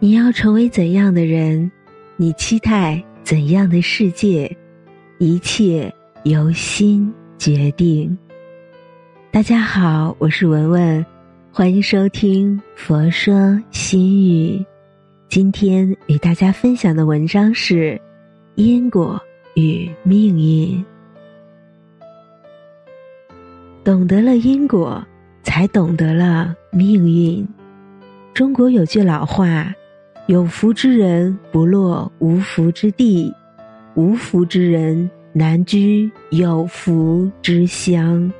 你要成为怎样的人，你期待怎样的世界，一切由心决定。大家好，我是文文，欢迎收听《佛说心语》。今天与大家分享的文章是因果与命运。懂得了因果，才懂得了命运。中国有句老话。有福之人不落无福之地，无福之人难居有福之乡。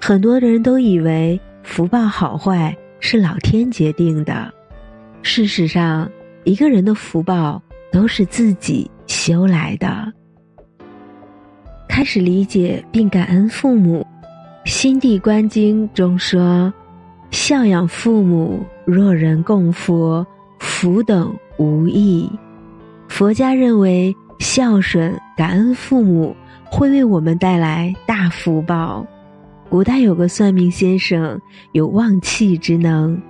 很多人都以为福报好坏是老天决定的，事实上，一个人的福报都是自己修来的。开始理解并感恩父母，《心地观经》中说：“孝养父母，若人供佛。”福等无益。佛家认为孝顺、感恩父母会为我们带来大福报。古代有个算命先生有旺气之能，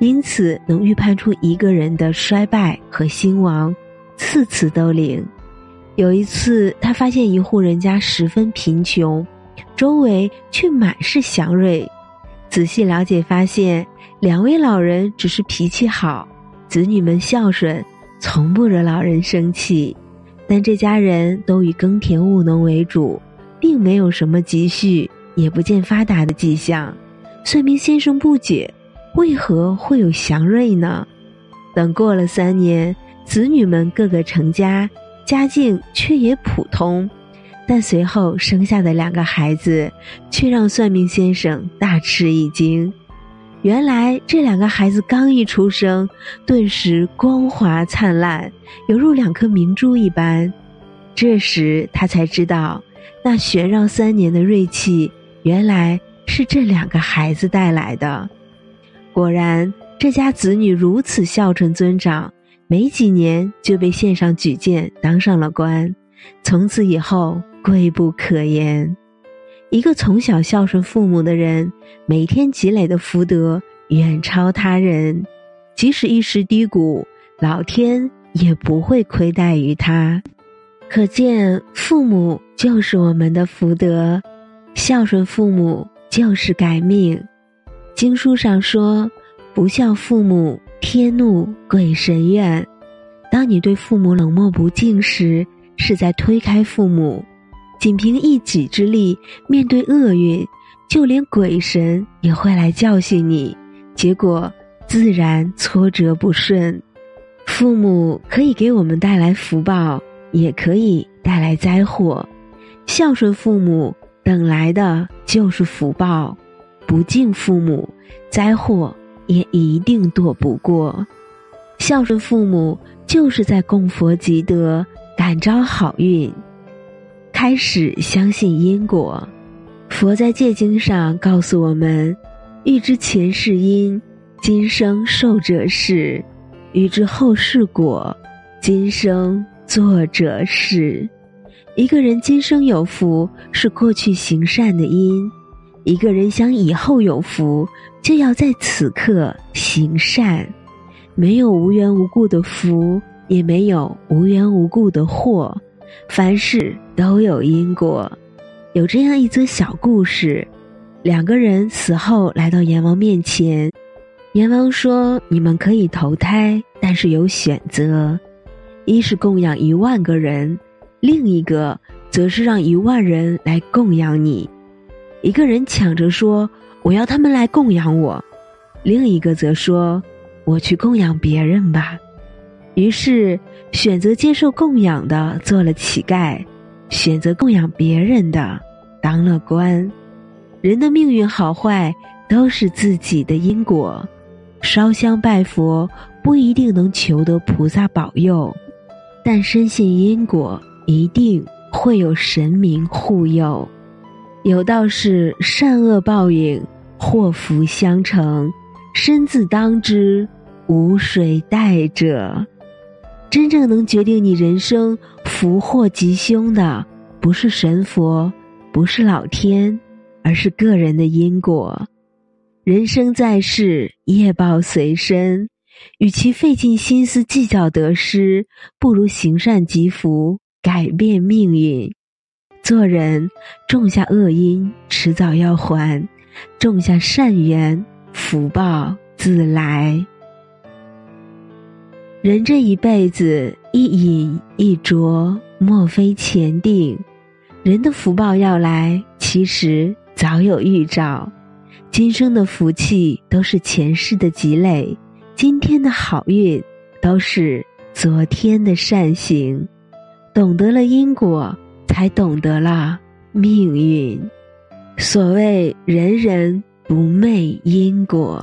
因此能预判出一个人的衰败和兴亡，次次都灵。有一次，他发现一户人家十分贫穷，周围却满是祥瑞。仔细了解，发现两位老人只是脾气好。子女们孝顺，从不惹老人生气，但这家人都以耕田务农为主，并没有什么积蓄，也不见发达的迹象。算命先生不解，为何会有祥瑞呢？等过了三年，子女们个个成家，家境却也普通，但随后生下的两个孩子，却让算命先生大吃一惊。原来这两个孩子刚一出生，顿时光华灿烂，犹如两颗明珠一般。这时他才知道，那玄绕三年的锐气，原来是这两个孩子带来的。果然，这家子女如此孝顺尊长，没几年就被献上举荐，当上了官，从此以后贵不可言。一个从小孝顺父母的人，每天积累的福德远超他人，即使一时低谷，老天也不会亏待于他。可见，父母就是我们的福德，孝顺父母就是改命。经书上说：“不孝父母，天怒，鬼神怨。”当你对父母冷漠不敬时，是在推开父母。仅凭一己之力面对厄运，就连鬼神也会来教训你，结果自然挫折不顺。父母可以给我们带来福报，也可以带来灾祸。孝顺父母等来的就是福报，不敬父母，灾祸也一定躲不过。孝顺父母就是在供佛积德，感召好运。开始相信因果，佛在戒经上告诉我们：欲知前世因，今生受者是；欲知后世果，今生作者是。一个人今生有福，是过去行善的因；一个人想以后有福，就要在此刻行善。没有无缘无故的福，也没有无缘无故的祸。凡事都有因果，有这样一则小故事：两个人死后来到阎王面前，阎王说：“你们可以投胎，但是有选择，一是供养一万个人，另一个则是让一万人来供养你。”一个人抢着说：“我要他们来供养我。”另一个则说：“我去供养别人吧。”于是，选择接受供养的做了乞丐，选择供养别人的当了官。人的命运好坏都是自己的因果。烧香拜佛不一定能求得菩萨保佑，但深信因果，一定会有神明护佑。有道是：善恶报应，祸福相承，身自当之，无谁代者。真正能决定你人生福祸吉凶的，不是神佛，不是老天，而是个人的因果。人生在世，业报随身，与其费尽心思计较得失，不如行善积福，改变命运。做人，种下恶因，迟早要还；种下善缘，福报自来。人这一辈子，一饮一啄，莫非前定。人的福报要来，其实早有预兆。今生的福气都是前世的积累，今天的好运都是昨天的善行。懂得了因果。才懂得了命运。所谓人人不昧因果。